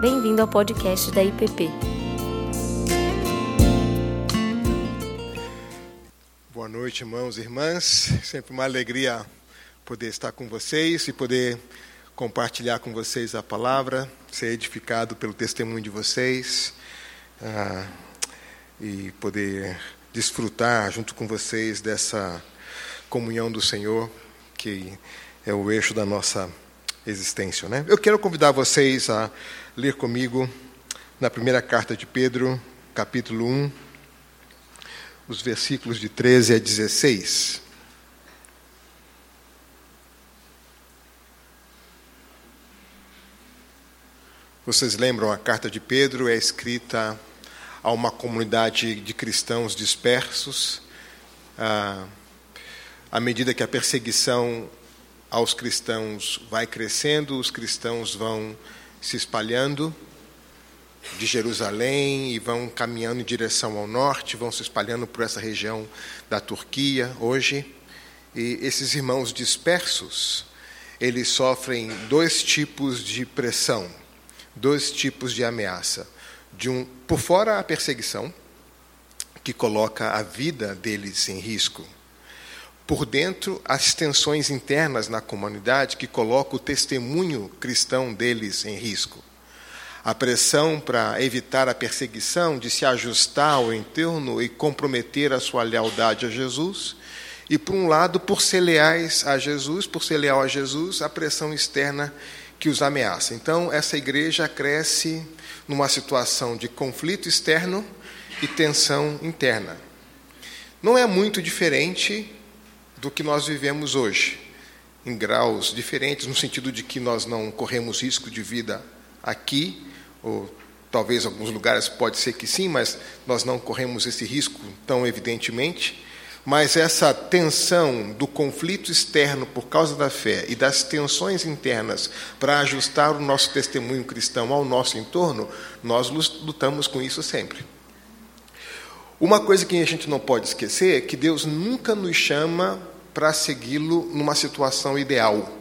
Bem-vindo ao podcast da IPP. Boa noite, irmãos e irmãs. Sempre uma alegria poder estar com vocês e poder compartilhar com vocês a palavra, ser edificado pelo testemunho de vocês ah, e poder desfrutar junto com vocês dessa comunhão do Senhor que é o eixo da nossa existência. Né? Eu quero convidar vocês a ler comigo na primeira carta de Pedro, capítulo 1, os versículos de 13 a 16. Vocês lembram, a carta de Pedro é escrita a uma comunidade de cristãos dispersos. Ah, à medida que a perseguição aos cristãos vai crescendo, os cristãos vão se espalhando de Jerusalém e vão caminhando em direção ao norte, vão se espalhando por essa região da Turquia hoje. E esses irmãos dispersos, eles sofrem dois tipos de pressão, dois tipos de ameaça. De um, por fora a perseguição, que coloca a vida deles em risco por dentro as tensões internas na comunidade que colocam o testemunho cristão deles em risco. A pressão para evitar a perseguição, de se ajustar ao entorno e comprometer a sua lealdade a Jesus. E, por um lado, por ser leais a Jesus, por ser leal a Jesus, a pressão externa que os ameaça. Então, essa igreja cresce numa situação de conflito externo e tensão interna. Não é muito diferente do que nós vivemos hoje, em graus diferentes, no sentido de que nós não corremos risco de vida aqui, ou talvez em alguns lugares pode ser que sim, mas nós não corremos esse risco tão evidentemente. Mas essa tensão do conflito externo por causa da fé e das tensões internas para ajustar o nosso testemunho cristão ao nosso entorno, nós lutamos com isso sempre. Uma coisa que a gente não pode esquecer é que Deus nunca nos chama para segui-lo numa situação ideal.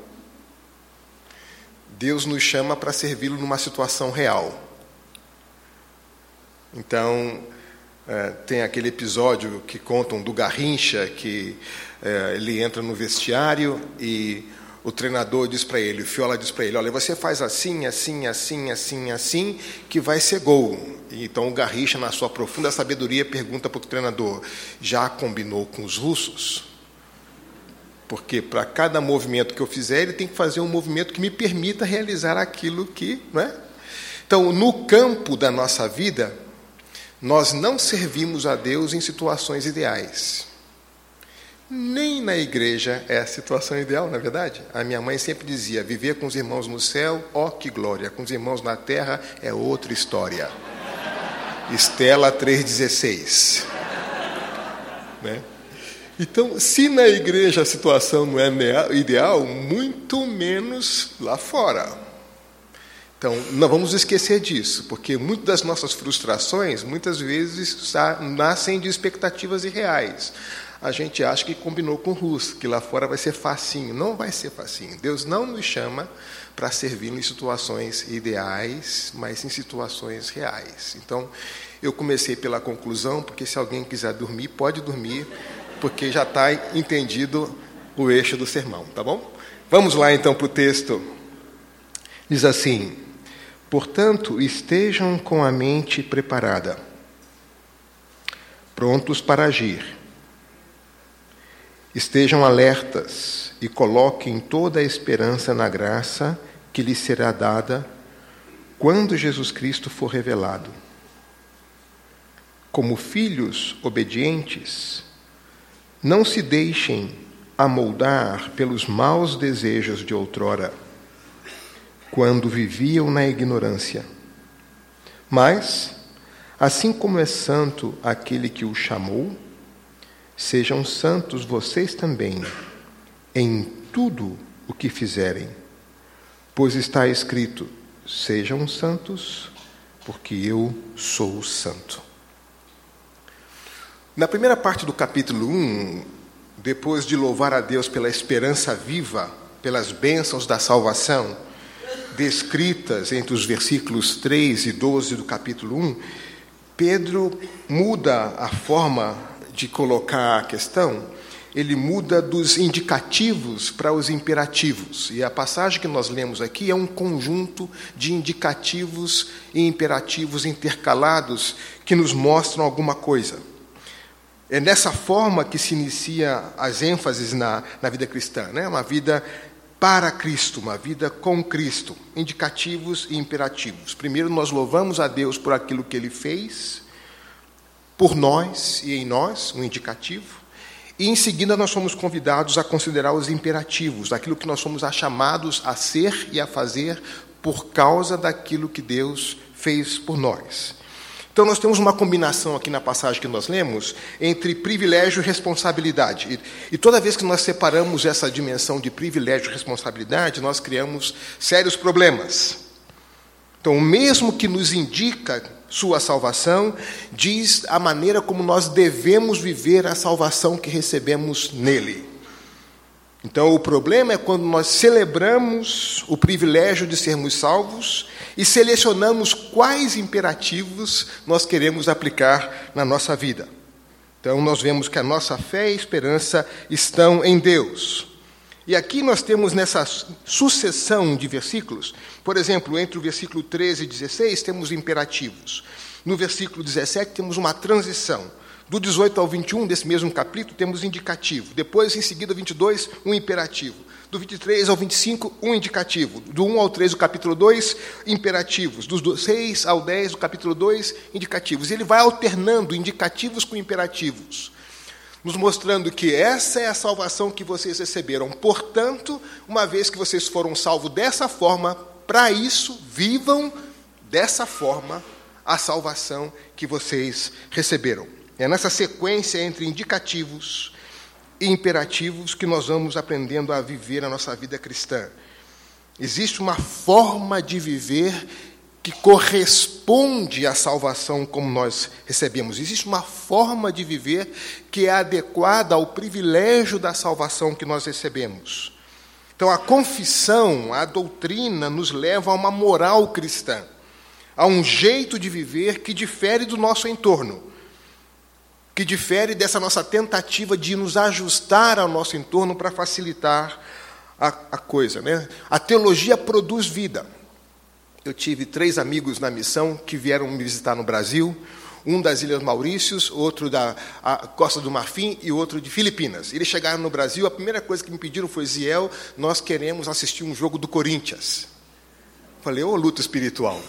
Deus nos chama para servi-lo numa situação real. Então, é, tem aquele episódio que contam do Garrincha, que é, ele entra no vestiário e o treinador diz para ele, o Fiola diz para ele, olha, você faz assim, assim, assim, assim, assim, que vai ser gol. Então o Garrincha, na sua profunda sabedoria, pergunta para o treinador, já combinou com os russos? Porque para cada movimento que eu fizer, ele tem que fazer um movimento que me permita realizar aquilo que. Não é? Então, no campo da nossa vida, nós não servimos a Deus em situações ideais. Nem na igreja é a situação ideal, na é verdade. A minha mãe sempre dizia: viver com os irmãos no céu, ó que glória, com os irmãos na terra é outra história. Estela 3,16. Né? Então, se na igreja a situação não é ideal, muito menos lá fora. Então, não vamos esquecer disso, porque muitas das nossas frustrações, muitas vezes, nascem de expectativas irreais a gente acha que combinou com o russo, que lá fora vai ser facinho. Não vai ser facinho. Deus não nos chama para servir em situações ideais, mas em situações reais. Então, eu comecei pela conclusão, porque se alguém quiser dormir, pode dormir, porque já está entendido o eixo do sermão, tá bom? Vamos lá então para o texto. Diz assim: Portanto, estejam com a mente preparada, prontos para agir Estejam alertas e coloquem toda a esperança na graça que lhes será dada quando Jesus Cristo for revelado. Como filhos obedientes, não se deixem amoldar pelos maus desejos de outrora, quando viviam na ignorância. Mas, assim como é santo aquele que o chamou, Sejam santos vocês também, em tudo o que fizerem, pois está escrito: sejam santos, porque eu sou santo. Na primeira parte do capítulo 1, depois de louvar a Deus pela esperança viva, pelas bênçãos da salvação, descritas entre os versículos 3 e 12 do capítulo 1, Pedro muda a forma de colocar a questão, ele muda dos indicativos para os imperativos. E a passagem que nós lemos aqui é um conjunto de indicativos e imperativos intercalados que nos mostram alguma coisa. É nessa forma que se inicia as ênfases na, na vida cristã, né? uma vida para Cristo, uma vida com Cristo, indicativos e imperativos. Primeiro, nós louvamos a Deus por aquilo que Ele fez, por nós e em nós, um indicativo. E em seguida, nós somos convidados a considerar os imperativos, aquilo que nós somos chamados a ser e a fazer por causa daquilo que Deus fez por nós. Então, nós temos uma combinação aqui na passagem que nós lemos entre privilégio e responsabilidade. E, e, toda vez que nós separamos essa dimensão de privilégio e responsabilidade, nós criamos sérios problemas. Então, o mesmo que nos indica sua salvação, diz a maneira como nós devemos viver a salvação que recebemos nele. Então, o problema é quando nós celebramos o privilégio de sermos salvos e selecionamos quais imperativos nós queremos aplicar na nossa vida. Então, nós vemos que a nossa fé e esperança estão em Deus. E aqui nós temos nessa sucessão de versículos, por exemplo, entre o versículo 13 e 16, temos imperativos. No versículo 17, temos uma transição. Do 18 ao 21 desse mesmo capítulo, temos indicativo. Depois, em seguida, 22, um imperativo. Do 23 ao 25, um indicativo. Do 1 ao 3 do capítulo 2, imperativos. Dos 6 ao 10 do capítulo 2, indicativos. E ele vai alternando indicativos com imperativos, nos mostrando que essa é a salvação que vocês receberam. Portanto, uma vez que vocês foram salvos dessa forma, para isso, vivam dessa forma a salvação que vocês receberam. É nessa sequência entre indicativos e imperativos que nós vamos aprendendo a viver a nossa vida cristã. Existe uma forma de viver que corresponde à salvação como nós recebemos. Existe uma forma de viver que é adequada ao privilégio da salvação que nós recebemos. Então, a confissão, a doutrina, nos leva a uma moral cristã, a um jeito de viver que difere do nosso entorno que difere dessa nossa tentativa de nos ajustar ao nosso entorno para facilitar a, a coisa. Né? A teologia produz vida. Eu tive três amigos na missão que vieram me visitar no Brasil, um das Ilhas Maurícios, outro da Costa do Marfim e outro de Filipinas. Eles chegaram no Brasil, a primeira coisa que me pediram foi: Ziel, nós queremos assistir um jogo do Corinthians. Falei, ô oh, luta espiritual.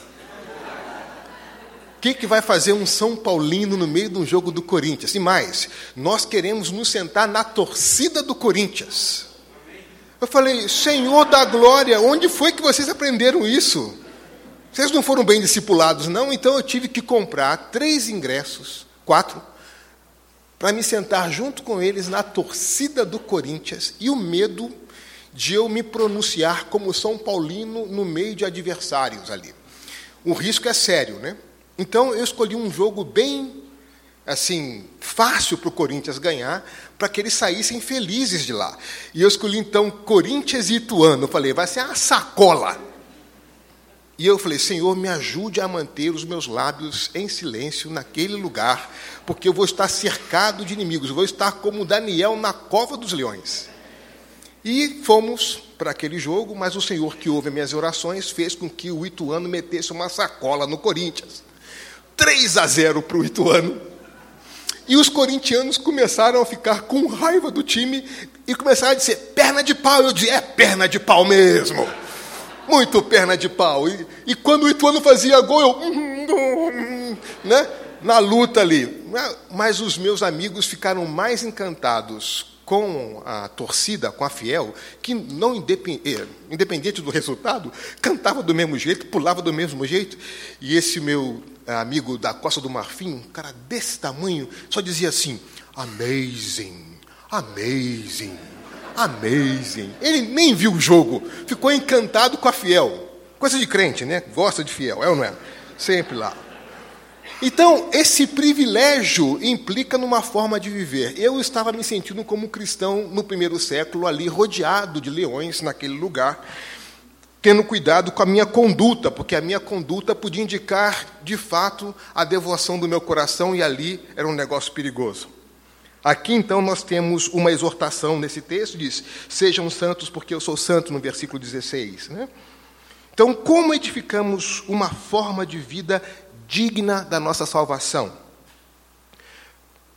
O que, que vai fazer um São Paulino no meio de um jogo do Corinthians? E mais, nós queremos nos sentar na torcida do Corinthians. Eu falei, Senhor da glória, onde foi que vocês aprenderam isso? Vocês não foram bem discipulados, não? Então eu tive que comprar três ingressos, quatro, para me sentar junto com eles na torcida do Corinthians e o medo de eu me pronunciar como São Paulino no meio de adversários ali. O risco é sério, né? Então eu escolhi um jogo bem assim fácil para o Corinthians ganhar, para que eles saíssem felizes de lá. E eu escolhi então Corinthians e Ituano. Eu falei, vai ser uma sacola. E eu falei, Senhor, me ajude a manter os meus lábios em silêncio naquele lugar, porque eu vou estar cercado de inimigos, eu vou estar como Daniel na cova dos leões. E fomos para aquele jogo, mas o Senhor que ouve minhas orações fez com que o Ituano metesse uma sacola no Corinthians. 3 a 0 para o Ituano. E os corintianos começaram a ficar com raiva do time e começaram a dizer: perna de pau. Eu disse: é perna de pau mesmo. Muito perna de pau. E, e quando o Ituano fazia gol, eu. Né? Na luta ali. Mas os meus amigos ficaram mais encantados com a torcida, com a fiel, que não eh, independente do resultado, cantava do mesmo jeito, pulava do mesmo jeito. E esse meu amigo da Costa do Marfim, um cara desse tamanho, só dizia assim: amazing, amazing, amazing. Ele nem viu o jogo, ficou encantado com a fiel. Coisa de crente, né? Gosta de fiel, é ou não é? Sempre lá. Então, esse privilégio implica numa forma de viver. Eu estava me sentindo como cristão no primeiro século, ali rodeado de leões naquele lugar. Tendo cuidado com a minha conduta, porque a minha conduta podia indicar, de fato, a devoção do meu coração e ali era um negócio perigoso. Aqui então nós temos uma exortação nesse texto, diz: Sejam santos porque eu sou santo, no versículo 16. Né? Então, como edificamos uma forma de vida digna da nossa salvação?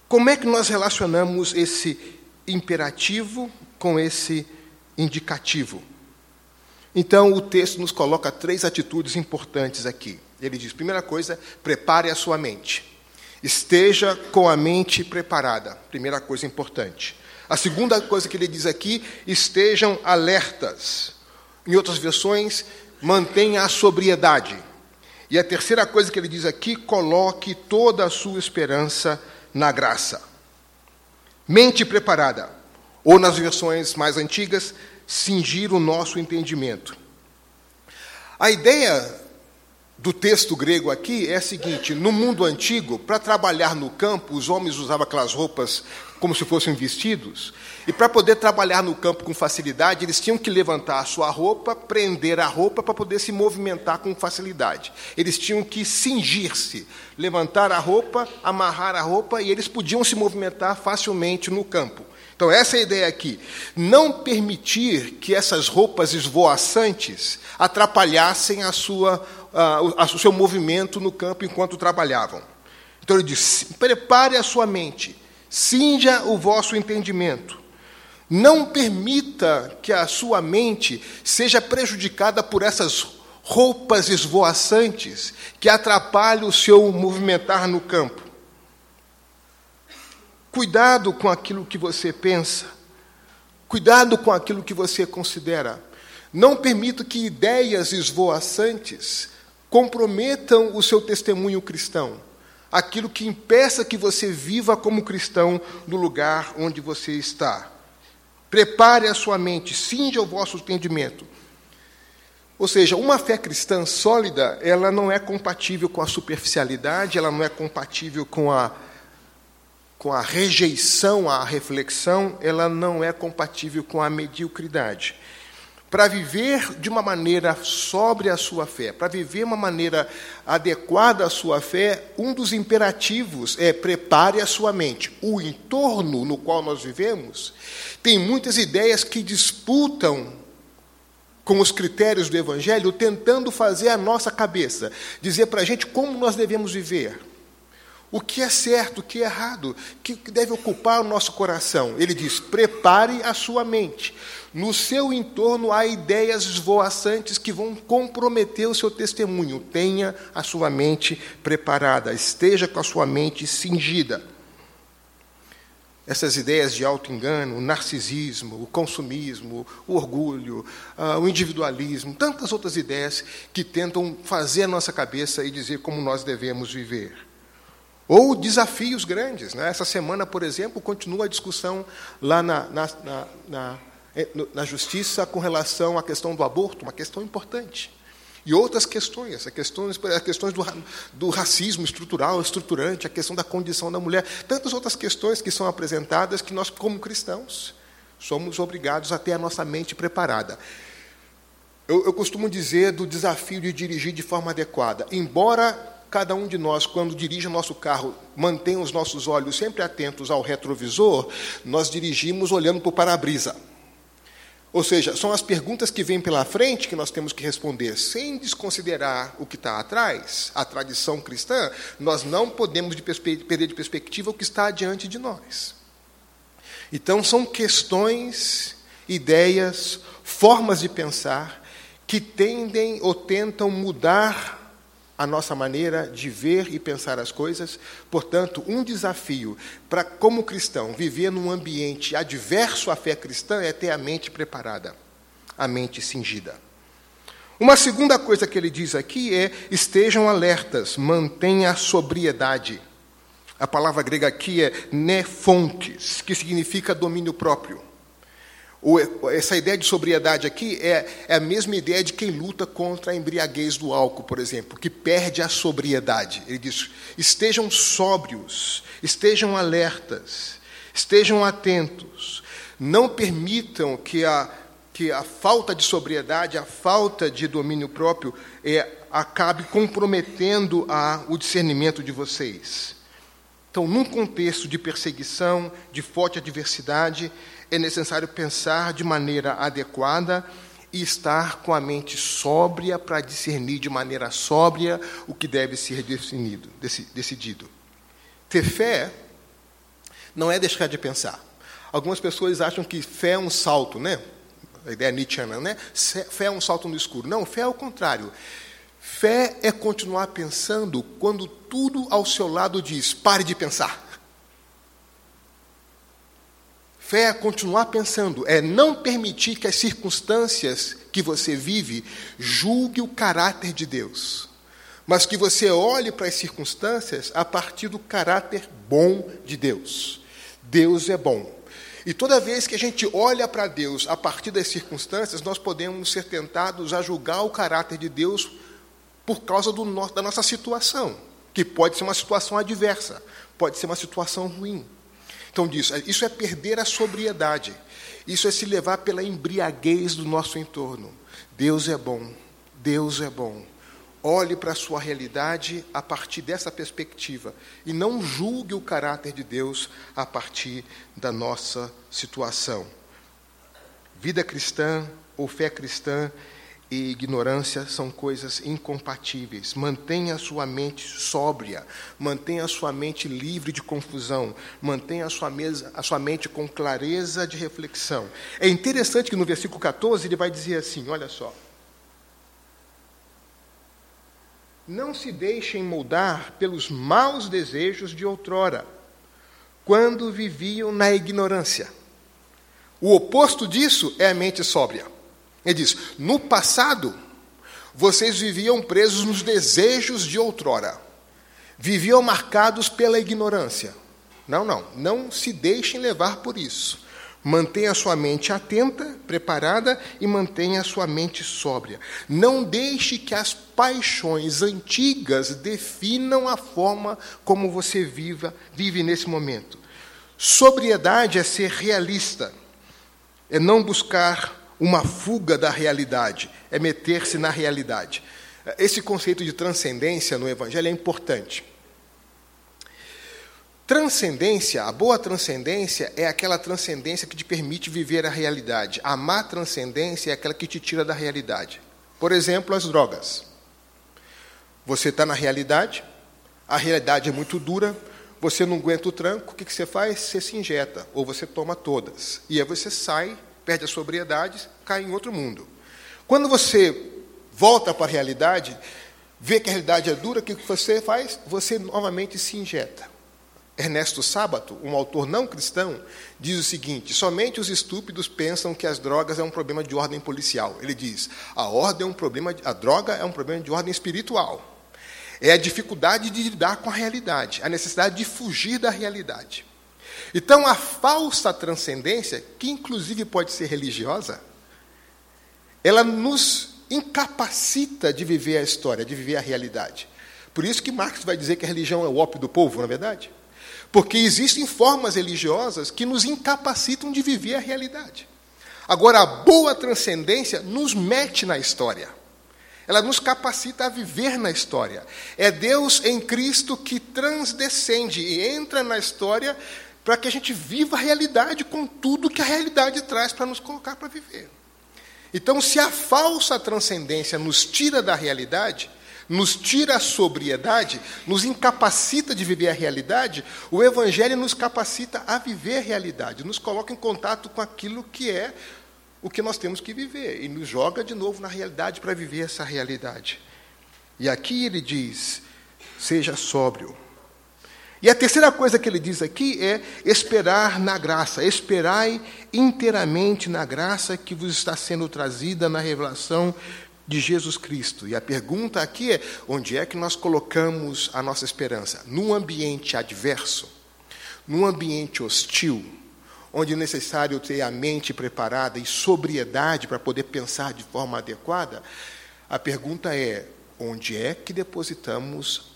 Como é que nós relacionamos esse imperativo com esse indicativo? Então, o texto nos coloca três atitudes importantes aqui. Ele diz: primeira coisa, prepare a sua mente. Esteja com a mente preparada. Primeira coisa importante. A segunda coisa que ele diz aqui, estejam alertas. Em outras versões, mantenha a sobriedade. E a terceira coisa que ele diz aqui, coloque toda a sua esperança na graça. Mente preparada. Ou nas versões mais antigas, cingir o nosso entendimento. A ideia do texto grego aqui é a seguinte: no mundo antigo, para trabalhar no campo, os homens usavam aquelas roupas como se fossem vestidos, e para poder trabalhar no campo com facilidade, eles tinham que levantar a sua roupa, prender a roupa para poder se movimentar com facilidade. Eles tinham que cingir-se, levantar a roupa, amarrar a roupa, e eles podiam se movimentar facilmente no campo. Então, essa é a ideia aqui. Não permitir que essas roupas esvoaçantes atrapalhassem a sua uh, o seu movimento no campo enquanto trabalhavam. Então ele diz: prepare a sua mente, cinja o vosso entendimento. Não permita que a sua mente seja prejudicada por essas roupas esvoaçantes que atrapalham o seu movimentar no campo. Cuidado com aquilo que você pensa. Cuidado com aquilo que você considera. Não permita que ideias esvoaçantes comprometam o seu testemunho cristão, aquilo que impeça que você viva como cristão no lugar onde você está. Prepare a sua mente, cinja o vosso entendimento. Ou seja, uma fé cristã sólida, ela não é compatível com a superficialidade, ela não é compatível com a com a rejeição à reflexão, ela não é compatível com a mediocridade para viver de uma maneira sóbria a sua fé, para viver uma maneira adequada à sua fé, um dos imperativos é prepare a sua mente. O entorno no qual nós vivemos tem muitas ideias que disputam com os critérios do Evangelho, tentando fazer a nossa cabeça, dizer para a gente como nós devemos viver. O que é certo, o que é errado, o que deve ocupar o nosso coração. Ele diz: prepare a sua mente. No seu entorno há ideias esvoaçantes que vão comprometer o seu testemunho. Tenha a sua mente preparada, esteja com a sua mente cingida. Essas ideias de auto-engano, o narcisismo, o consumismo, o orgulho, uh, o individualismo, tantas outras ideias que tentam fazer a nossa cabeça e dizer como nós devemos viver. Ou desafios grandes. Né? Essa semana, por exemplo, continua a discussão lá na, na, na, é, na justiça com relação à questão do aborto, uma questão importante. E outras questões, as questões, as questões do, do racismo estrutural, estruturante, a questão da condição da mulher, tantas outras questões que são apresentadas que nós, como cristãos, somos obrigados a ter a nossa mente preparada. Eu, eu costumo dizer do desafio de dirigir de forma adequada. Embora cada um de nós, quando dirige o nosso carro, mantenha os nossos olhos sempre atentos ao retrovisor, nós dirigimos olhando para o para-brisa. Ou seja, são as perguntas que vêm pela frente que nós temos que responder, sem desconsiderar o que está atrás, a tradição cristã, nós não podemos de perder de perspectiva o que está diante de nós. Então, são questões, ideias, formas de pensar que tendem ou tentam mudar a nossa maneira de ver e pensar as coisas. Portanto, um desafio para, como cristão, viver num ambiente adverso à fé cristã é ter a mente preparada, a mente cingida. Uma segunda coisa que ele diz aqui é: estejam alertas, mantenha a sobriedade. A palavra grega aqui é nefontes, que significa domínio próprio essa ideia de sobriedade aqui é, é, a mesma ideia de quem luta contra a embriaguez do álcool, por exemplo, que perde a sobriedade. Ele diz: estejam sóbrios, estejam alertas, estejam atentos, não permitam que a, que a falta de sobriedade, a falta de domínio próprio, é, acabe comprometendo a, o discernimento de vocês. Então, num contexto de perseguição, de forte adversidade, é necessário pensar de maneira adequada e estar com a mente sóbria para discernir de maneira sóbria o que deve ser definido, decidido. Ter fé não é deixar de pensar. Algumas pessoas acham que fé é um salto, né? A ideia nietzscheana, né? Fé é um salto no escuro. Não, fé é o contrário. Fé é continuar pensando quando tudo ao seu lado diz: pare de pensar. Fé é continuar pensando, é não permitir que as circunstâncias que você vive julgue o caráter de Deus, mas que você olhe para as circunstâncias a partir do caráter bom de Deus. Deus é bom. E toda vez que a gente olha para Deus a partir das circunstâncias, nós podemos ser tentados a julgar o caráter de Deus por causa no, da nossa situação, que pode ser uma situação adversa, pode ser uma situação ruim. Então, diz, isso é perder a sobriedade, isso é se levar pela embriaguez do nosso entorno. Deus é bom, Deus é bom. Olhe para a sua realidade a partir dessa perspectiva e não julgue o caráter de Deus a partir da nossa situação. Vida cristã ou fé cristã e ignorância são coisas incompatíveis. Mantenha a sua mente sóbria, mantenha a sua mente livre de confusão, mantenha a sua, mesa, a sua mente com clareza de reflexão. É interessante que no versículo 14 ele vai dizer assim: olha só. Não se deixem moldar pelos maus desejos de outrora, quando viviam na ignorância. O oposto disso é a mente sóbria. Ele diz: no passado, vocês viviam presos nos desejos de outrora, viviam marcados pela ignorância. Não, não, não se deixem levar por isso. Mantenha a sua mente atenta, preparada e mantenha a sua mente sóbria. Não deixe que as paixões antigas definam a forma como você viva, vive nesse momento. Sobriedade é ser realista, é não buscar uma fuga da realidade, é meter-se na realidade. Esse conceito de transcendência no Evangelho é importante. Transcendência, a boa transcendência é aquela transcendência que te permite viver a realidade. A má transcendência é aquela que te tira da realidade. Por exemplo, as drogas. Você está na realidade, a realidade é muito dura, você não aguenta o tranco, o que, que você faz? Você se injeta, ou você toma todas. E aí você sai perde a sobriedade, cai em outro mundo. Quando você volta para a realidade, vê que a realidade é dura, o que você faz? Você novamente se injeta. Ernesto Sábato, um autor não cristão, diz o seguinte: somente os estúpidos pensam que as drogas é um problema de ordem policial. Ele diz: a ordem é um problema, a droga é um problema de ordem espiritual. É a dificuldade de lidar com a realidade, a necessidade de fugir da realidade. Então, a falsa transcendência, que inclusive pode ser religiosa, ela nos incapacita de viver a história, de viver a realidade. Por isso que Marx vai dizer que a religião é o ópio do povo, não é verdade? Porque existem formas religiosas que nos incapacitam de viver a realidade. Agora, a boa transcendência nos mete na história. Ela nos capacita a viver na história. É Deus em Cristo que transdescende e entra na história para que a gente viva a realidade com tudo que a realidade traz para nos colocar para viver. Então, se a falsa transcendência nos tira da realidade, nos tira a sobriedade, nos incapacita de viver a realidade, o Evangelho nos capacita a viver a realidade, nos coloca em contato com aquilo que é o que nós temos que viver e nos joga de novo na realidade para viver essa realidade. E aqui ele diz: seja sóbrio, e a terceira coisa que ele diz aqui é esperar na graça. Esperai inteiramente na graça que vos está sendo trazida na revelação de Jesus Cristo. E a pergunta aqui é: onde é que nós colocamos a nossa esperança? Num ambiente adverso, num ambiente hostil, onde é necessário ter a mente preparada e sobriedade para poder pensar de forma adequada? A pergunta é: onde é que depositamos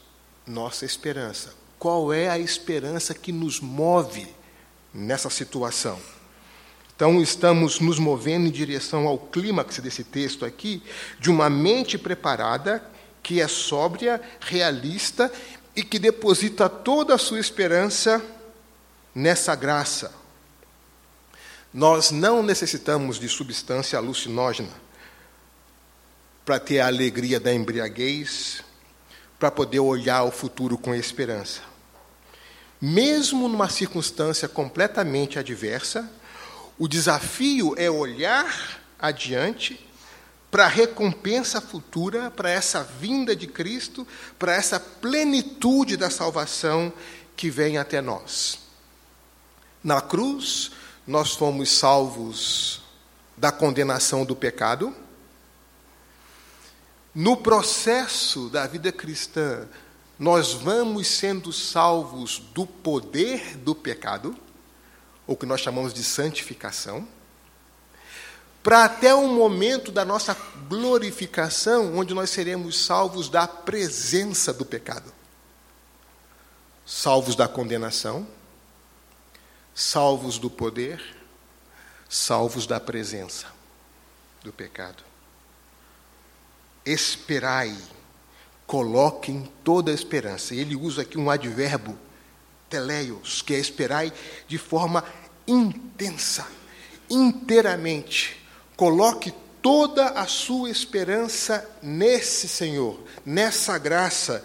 nossa esperança? Qual é a esperança que nos move nessa situação. Então, estamos nos movendo em direção ao clímax desse texto aqui, de uma mente preparada, que é sóbria, realista e que deposita toda a sua esperança nessa graça. Nós não necessitamos de substância alucinógena para ter a alegria da embriaguez, para poder olhar o futuro com esperança. Mesmo numa circunstância completamente adversa, o desafio é olhar adiante para a recompensa futura, para essa vinda de Cristo, para essa plenitude da salvação que vem até nós. Na cruz, nós fomos salvos da condenação do pecado. No processo da vida cristã, nós vamos sendo salvos do poder do pecado ou que nós chamamos de santificação, para até o momento da nossa glorificação, onde nós seremos salvos da presença do pecado, salvos da condenação, salvos do poder, salvos da presença do pecado. Esperai, coloquem toda a esperança. Ele usa aqui um advérbio teleios, que é esperai de forma intensa, inteiramente. Coloque toda a sua esperança nesse Senhor, nessa graça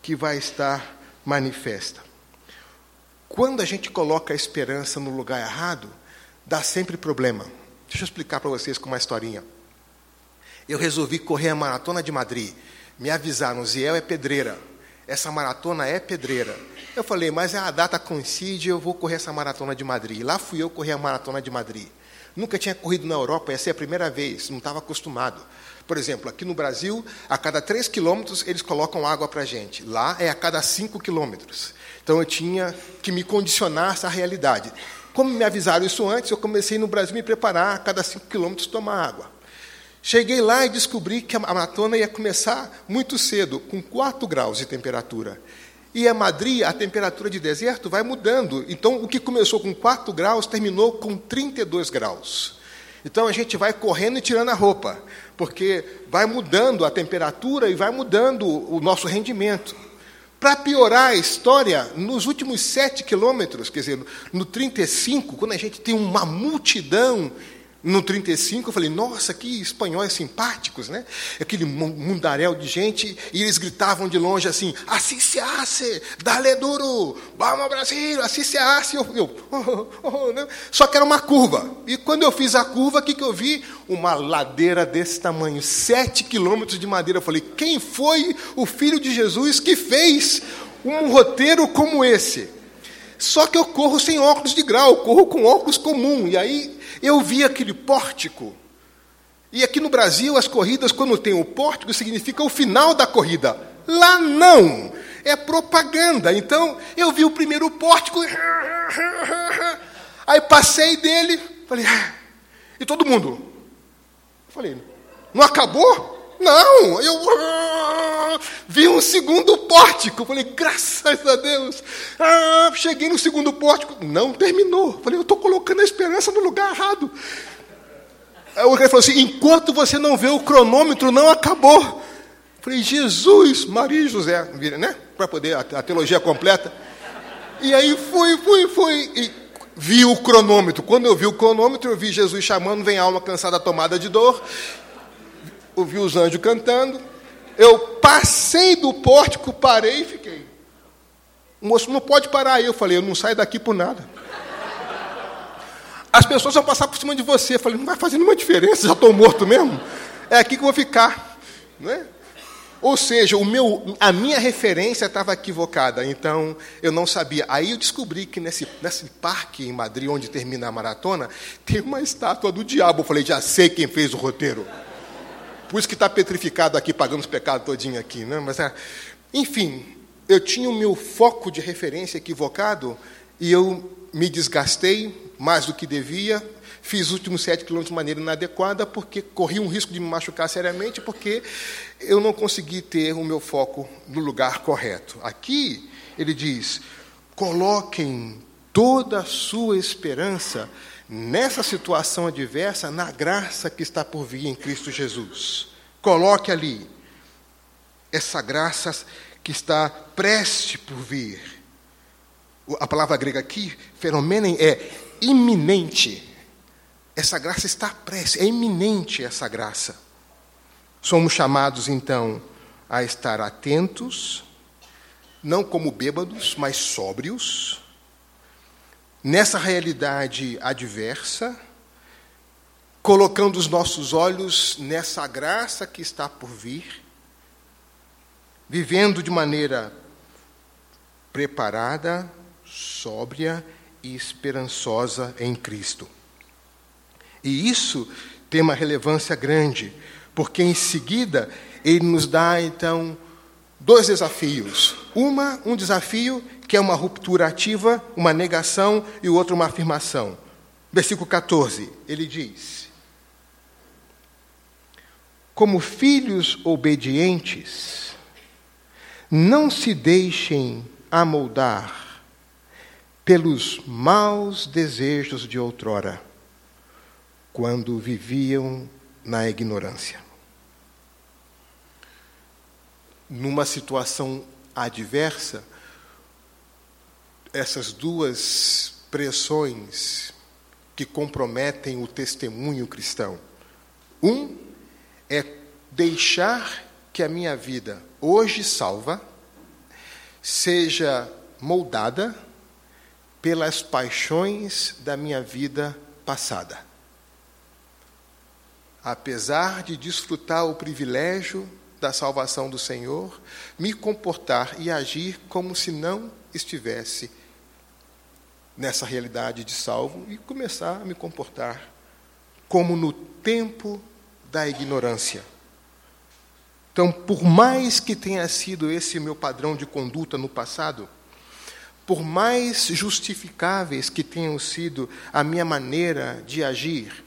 que vai estar manifesta. Quando a gente coloca a esperança no lugar errado, dá sempre problema. Deixa eu explicar para vocês com uma historinha. Eu resolvi correr a maratona de Madrid. Me avisaram, Ziel é pedreira. Essa maratona é pedreira. Eu falei, mas a data coincide, eu vou correr essa maratona de Madrid. Lá fui eu correr a maratona de Madrid. Nunca tinha corrido na Europa, ia ser a primeira vez, não estava acostumado. Por exemplo, aqui no Brasil, a cada 3 quilômetros eles colocam água para a gente. Lá é a cada 5 quilômetros. Então eu tinha que me condicionar a essa realidade. Como me avisaram isso antes, eu comecei no Brasil a me preparar a cada 5 quilômetros tomar água. Cheguei lá e descobri que a maratona ia começar muito cedo, com 4 graus de temperatura. E a Madrid, a temperatura de deserto vai mudando. Então, o que começou com 4 graus terminou com 32 graus. Então, a gente vai correndo e tirando a roupa, porque vai mudando a temperatura e vai mudando o nosso rendimento. Para piorar a história, nos últimos 7 quilômetros, quer dizer, no 35, quando a gente tem uma multidão no 35, eu falei, nossa, que espanhóis simpáticos, né? Aquele mundaréu de gente, e eles gritavam de longe assim, assim se hace, dale duro, vamos Brasil, assim se hace. Eu, eu oh, oh, oh, né? Só que era uma curva. E quando eu fiz a curva, o que, que eu vi? Uma ladeira desse tamanho, sete quilômetros de madeira. Eu falei, quem foi o Filho de Jesus que fez um roteiro como esse? Só que eu corro sem óculos de grau, corro com óculos comum. E aí eu vi aquele pórtico. E aqui no Brasil, as corridas, quando tem o pórtico, significa o final da corrida. Lá não. É propaganda. Então, eu vi o primeiro pórtico. Aí passei dele. Falei, ah. e todo mundo? Falei, não acabou? Não, eu ah, vi um segundo pórtico. Falei, graças a Deus. Ah, cheguei no segundo pórtico. Não terminou. Falei, eu estou colocando a esperança no lugar errado. Aí o cara falou assim: enquanto você não vê o cronômetro, não acabou. Falei, Jesus, Maria e José, né? Para poder a, a, teologia completa. E aí fui, fui, fui. E vi o cronômetro. Quando eu vi o cronômetro, eu vi Jesus chamando: vem alma cansada, tomada de dor ouvi os anjos cantando. Eu passei do pórtico, parei e fiquei. O moço não pode parar aí. Eu falei, eu não saio daqui por nada. As pessoas vão passar por cima de você. Eu falei, não vai fazer nenhuma diferença, já estou morto mesmo. É aqui que eu vou ficar. Não é? Ou seja, o meu, a minha referência estava equivocada, então eu não sabia. Aí eu descobri que nesse, nesse parque em Madrid, onde termina a maratona, tem uma estátua do diabo. Eu falei, já sei quem fez o roteiro. Por isso que está petrificado aqui, pagando os pecados todinho aqui. Né? Mas, é, enfim, eu tinha o meu foco de referência equivocado e eu me desgastei mais do que devia, fiz os últimos sete quilômetros de maneira inadequada, porque corri um risco de me machucar seriamente, porque eu não consegui ter o meu foco no lugar correto. Aqui ele diz: coloquem toda a sua esperança nessa situação adversa, na graça que está por vir em Cristo Jesus. Coloque ali essa graça que está preste por vir. A palavra grega aqui, fenomenem, é iminente. Essa graça está preste, é iminente essa graça. Somos chamados então a estar atentos, não como bêbados, mas sóbrios, nessa realidade adversa, colocando os nossos olhos nessa graça que está por vir, vivendo de maneira preparada, sóbria e esperançosa em Cristo. E isso tem uma relevância grande, porque em seguida ele nos dá então dois desafios. Uma, um desafio que é uma ruptura ativa, uma negação, e o outro uma afirmação. Versículo 14, ele diz: Como filhos obedientes, não se deixem amoldar pelos maus desejos de outrora, quando viviam na ignorância numa situação adversa, essas duas pressões que comprometem o testemunho cristão. Um é deixar que a minha vida, hoje salva, seja moldada pelas paixões da minha vida passada. Apesar de desfrutar o privilégio da salvação do Senhor, me comportar e agir como se não estivesse nessa realidade de salvo e começar a me comportar como no tempo da ignorância. Então, por mais que tenha sido esse meu padrão de conduta no passado, por mais justificáveis que tenham sido a minha maneira de agir,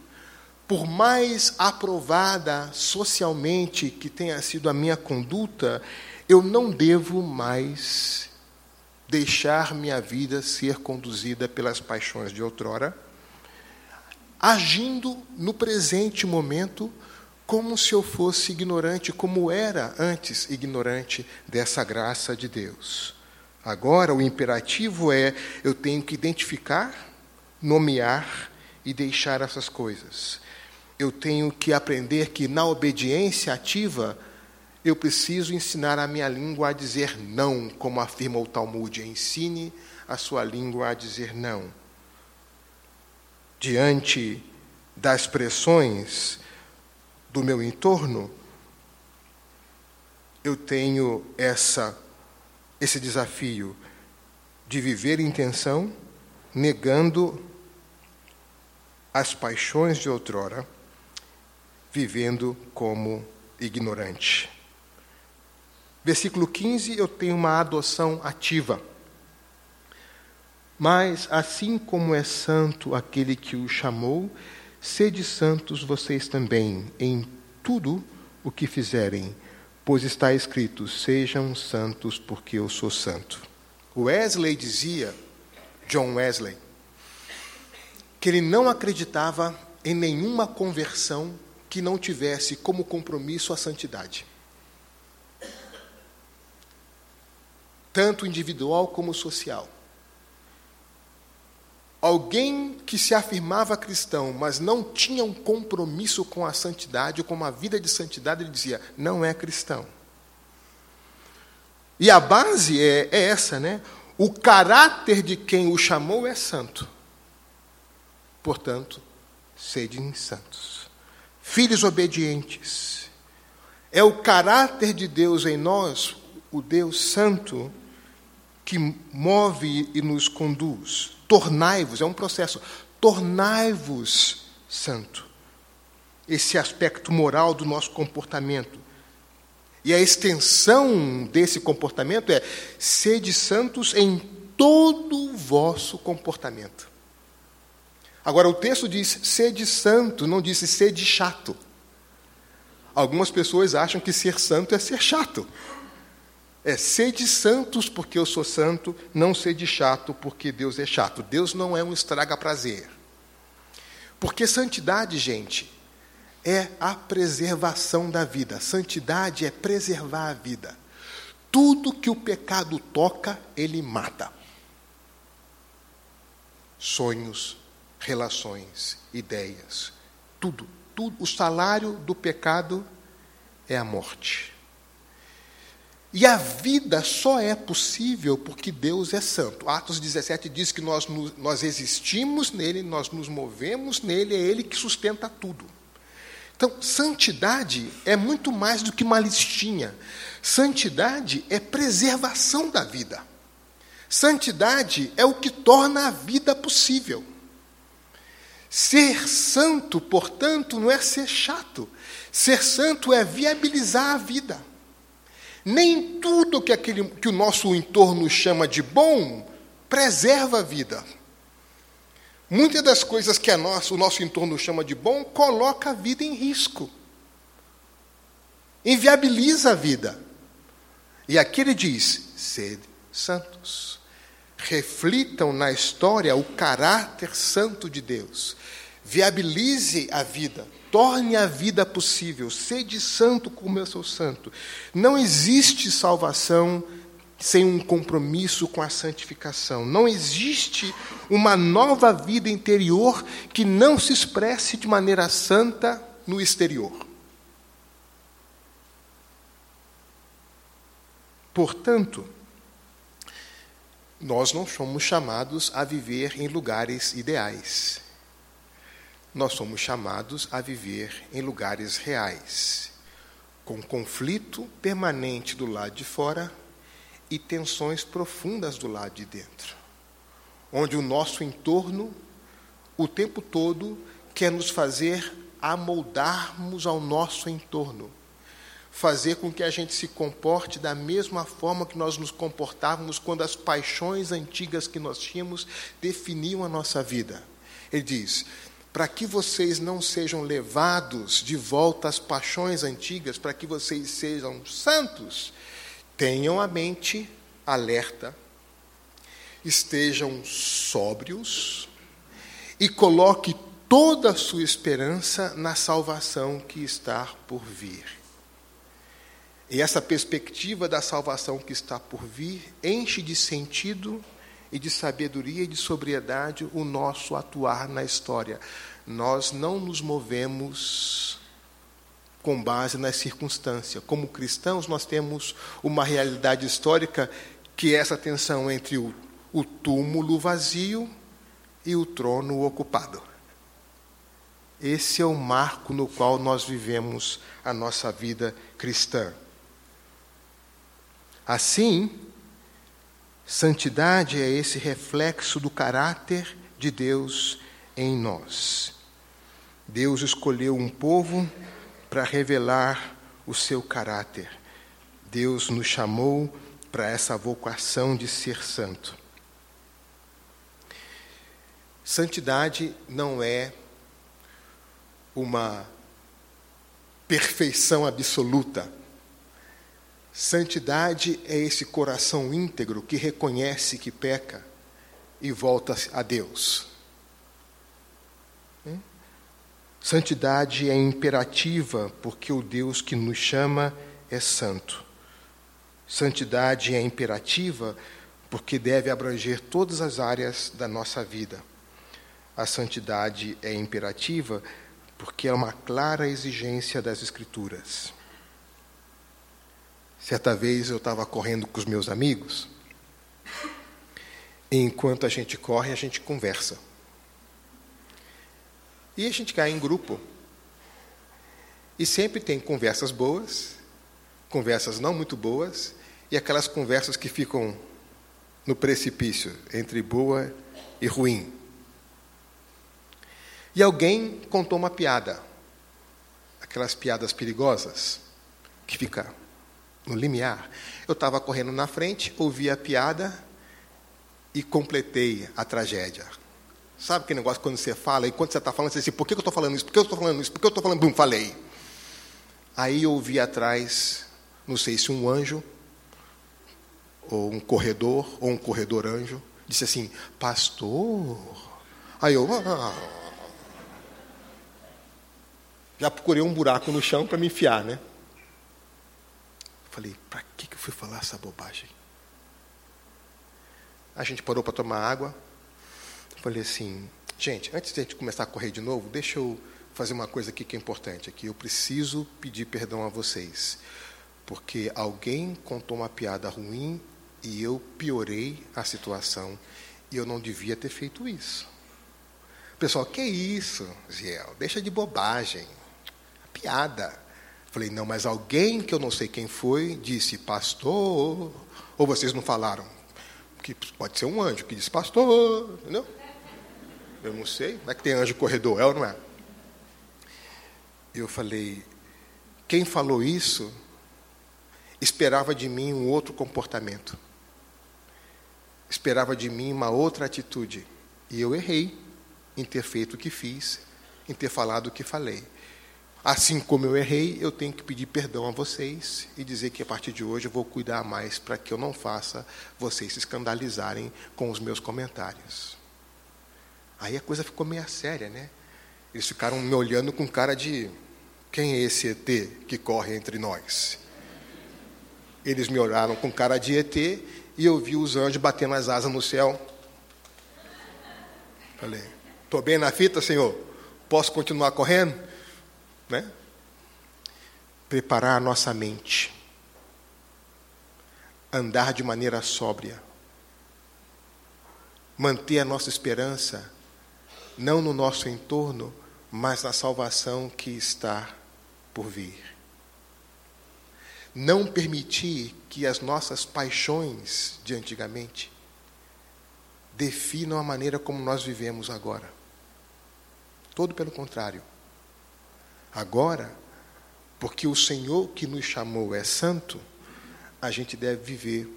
por mais aprovada socialmente que tenha sido a minha conduta, eu não devo mais deixar minha vida ser conduzida pelas paixões de outrora, agindo no presente momento como se eu fosse ignorante, como era antes ignorante dessa graça de Deus. Agora, o imperativo é: eu tenho que identificar, nomear e deixar essas coisas eu tenho que aprender que na obediência ativa eu preciso ensinar a minha língua a dizer não, como afirma o Talmud. Ensine a sua língua a dizer não. Diante das pressões do meu entorno, eu tenho essa esse desafio de viver em tensão, negando as paixões de outrora vivendo como ignorante. Versículo 15, eu tenho uma adoção ativa. Mas, assim como é santo aquele que o chamou, sede santos vocês também, em tudo o que fizerem, pois está escrito: sejam santos, porque eu sou santo. Wesley dizia, John Wesley, que ele não acreditava em nenhuma conversão que não tivesse como compromisso a santidade. Tanto individual como social. Alguém que se afirmava cristão, mas não tinha um compromisso com a santidade, com uma vida de santidade, ele dizia: não é cristão. E a base é, é essa, né? O caráter de quem o chamou é santo. Portanto, sede santos filhos obedientes. É o caráter de Deus em nós, o Deus Santo, que move e nos conduz. Tornai-vos, é um processo, tornai-vos santo. Esse aspecto moral do nosso comportamento. E a extensão desse comportamento é sede santos em todo o vosso comportamento. Agora, o texto diz sede santo, não disse sede chato. Algumas pessoas acham que ser santo é ser chato. É sede santos porque eu sou santo, não sede chato porque Deus é chato. Deus não é um estraga-prazer. Porque santidade, gente, é a preservação da vida. Santidade é preservar a vida. Tudo que o pecado toca, ele mata. Sonhos, relações, ideias, tudo, tudo. O salário do pecado é a morte. E a vida só é possível porque Deus é santo. Atos 17 diz que nós, nós existimos nele, nós nos movemos nele, é ele que sustenta tudo. Então, santidade é muito mais do que uma listinha. Santidade é preservação da vida. Santidade é o que torna a vida possível. Ser santo, portanto, não é ser chato. Ser santo é viabilizar a vida. Nem tudo que, aquele, que o nosso entorno chama de bom preserva a vida. Muitas das coisas que nosso, o nosso entorno chama de bom coloca a vida em risco. Inviabiliza a vida. E aqui ele diz: sede santos. Reflitam na história o caráter santo de Deus. Viabilize a vida. Torne a vida possível. Sede santo como eu sou santo. Não existe salvação sem um compromisso com a santificação. Não existe uma nova vida interior que não se expresse de maneira santa no exterior. Portanto, nós não somos chamados a viver em lugares ideais. Nós somos chamados a viver em lugares reais, com conflito permanente do lado de fora e tensões profundas do lado de dentro, onde o nosso entorno, o tempo todo, quer nos fazer amoldarmos ao nosso entorno, fazer com que a gente se comporte da mesma forma que nós nos comportávamos quando as paixões antigas que nós tínhamos definiam a nossa vida. Ele diz: para que vocês não sejam levados de volta às paixões antigas, para que vocês sejam santos, tenham a mente alerta, estejam sóbrios e coloque toda a sua esperança na salvação que está por vir. E essa perspectiva da salvação que está por vir enche de sentido e de sabedoria e de sobriedade o nosso atuar na história. Nós não nos movemos com base nas circunstâncias. Como cristãos, nós temos uma realidade histórica que é essa tensão entre o, o túmulo vazio e o trono ocupado. Esse é o marco no qual nós vivemos a nossa vida cristã. Assim, santidade é esse reflexo do caráter de Deus em nós. Deus escolheu um povo para revelar o seu caráter. Deus nos chamou para essa vocação de ser santo. Santidade não é uma perfeição absoluta. Santidade é esse coração íntegro que reconhece que peca e volta a Deus. Santidade é imperativa porque o Deus que nos chama é santo. Santidade é imperativa porque deve abranger todas as áreas da nossa vida. A santidade é imperativa porque é uma clara exigência das Escrituras. Certa vez eu estava correndo com os meus amigos, e enquanto a gente corre, a gente conversa. E a gente cai em grupo. E sempre tem conversas boas, conversas não muito boas, e aquelas conversas que ficam no precipício entre boa e ruim. E alguém contou uma piada, aquelas piadas perigosas, que fica no limiar. Eu estava correndo na frente, ouvi a piada e completei a tragédia. Sabe aquele negócio quando você fala, e quando você está falando, você diz assim, por que eu estou falando isso? Por que eu estou falando isso? Por que eu estou falando? Bum, falei. Aí eu ouvi atrás, não sei se um anjo, ou um corredor, ou um corredor anjo, disse assim, pastor. Aí eu. Ah. Já procurei um buraco no chão para me enfiar, né? Falei, para que eu fui falar essa bobagem? A gente parou para tomar água. Falei assim, gente, antes de a gente começar a correr de novo, deixa eu fazer uma coisa aqui que é importante. Aqui eu preciso pedir perdão a vocês, porque alguém contou uma piada ruim e eu piorei a situação e eu não devia ter feito isso. Pessoal, que isso, Ziel? Deixa de bobagem. Piada. Falei, não, mas alguém que eu não sei quem foi disse, pastor. Ou vocês não falaram? Que pode ser um anjo que disse, pastor. Entendeu? Eu não sei. Não é que tem anjo corredor, é ou não é? Eu falei, quem falou isso esperava de mim um outro comportamento. Esperava de mim uma outra atitude. E eu errei em ter feito o que fiz, em ter falado o que falei. Assim como eu errei, eu tenho que pedir perdão a vocês e dizer que a partir de hoje eu vou cuidar mais para que eu não faça vocês se escandalizarem com os meus comentários. Aí a coisa ficou meio séria, né? Eles ficaram me olhando com cara de quem é esse ET que corre entre nós? Eles me olharam com cara de ET e eu vi os anjos batendo as asas no céu. Falei, estou bem na fita, Senhor? Posso continuar correndo? Né? preparar a nossa mente, andar de maneira sóbria, manter a nossa esperança não no nosso entorno, mas na salvação que está por vir. Não permitir que as nossas paixões de antigamente definam a maneira como nós vivemos agora. Todo pelo contrário Agora, porque o Senhor que nos chamou é santo, a gente deve viver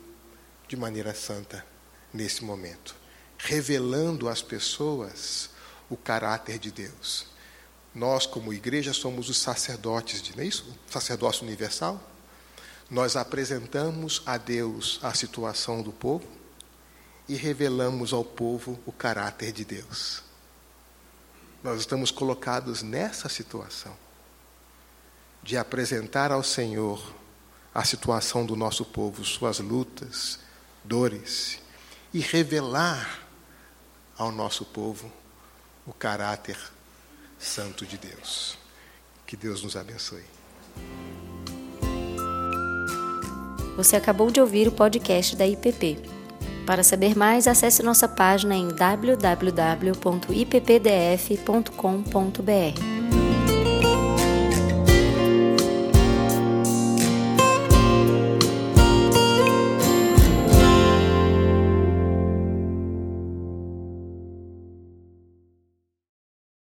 de maneira santa nesse momento, revelando às pessoas o caráter de Deus. Nós, como igreja, somos os sacerdotes de, não é isso? Sacerdócio universal. Nós apresentamos a Deus a situação do povo e revelamos ao povo o caráter de Deus. Nós estamos colocados nessa situação de apresentar ao Senhor a situação do nosso povo, suas lutas, dores, e revelar ao nosso povo o caráter santo de Deus. Que Deus nos abençoe. Você acabou de ouvir o podcast da IPP. Para saber mais, acesse nossa página em www.ippdf.com.br.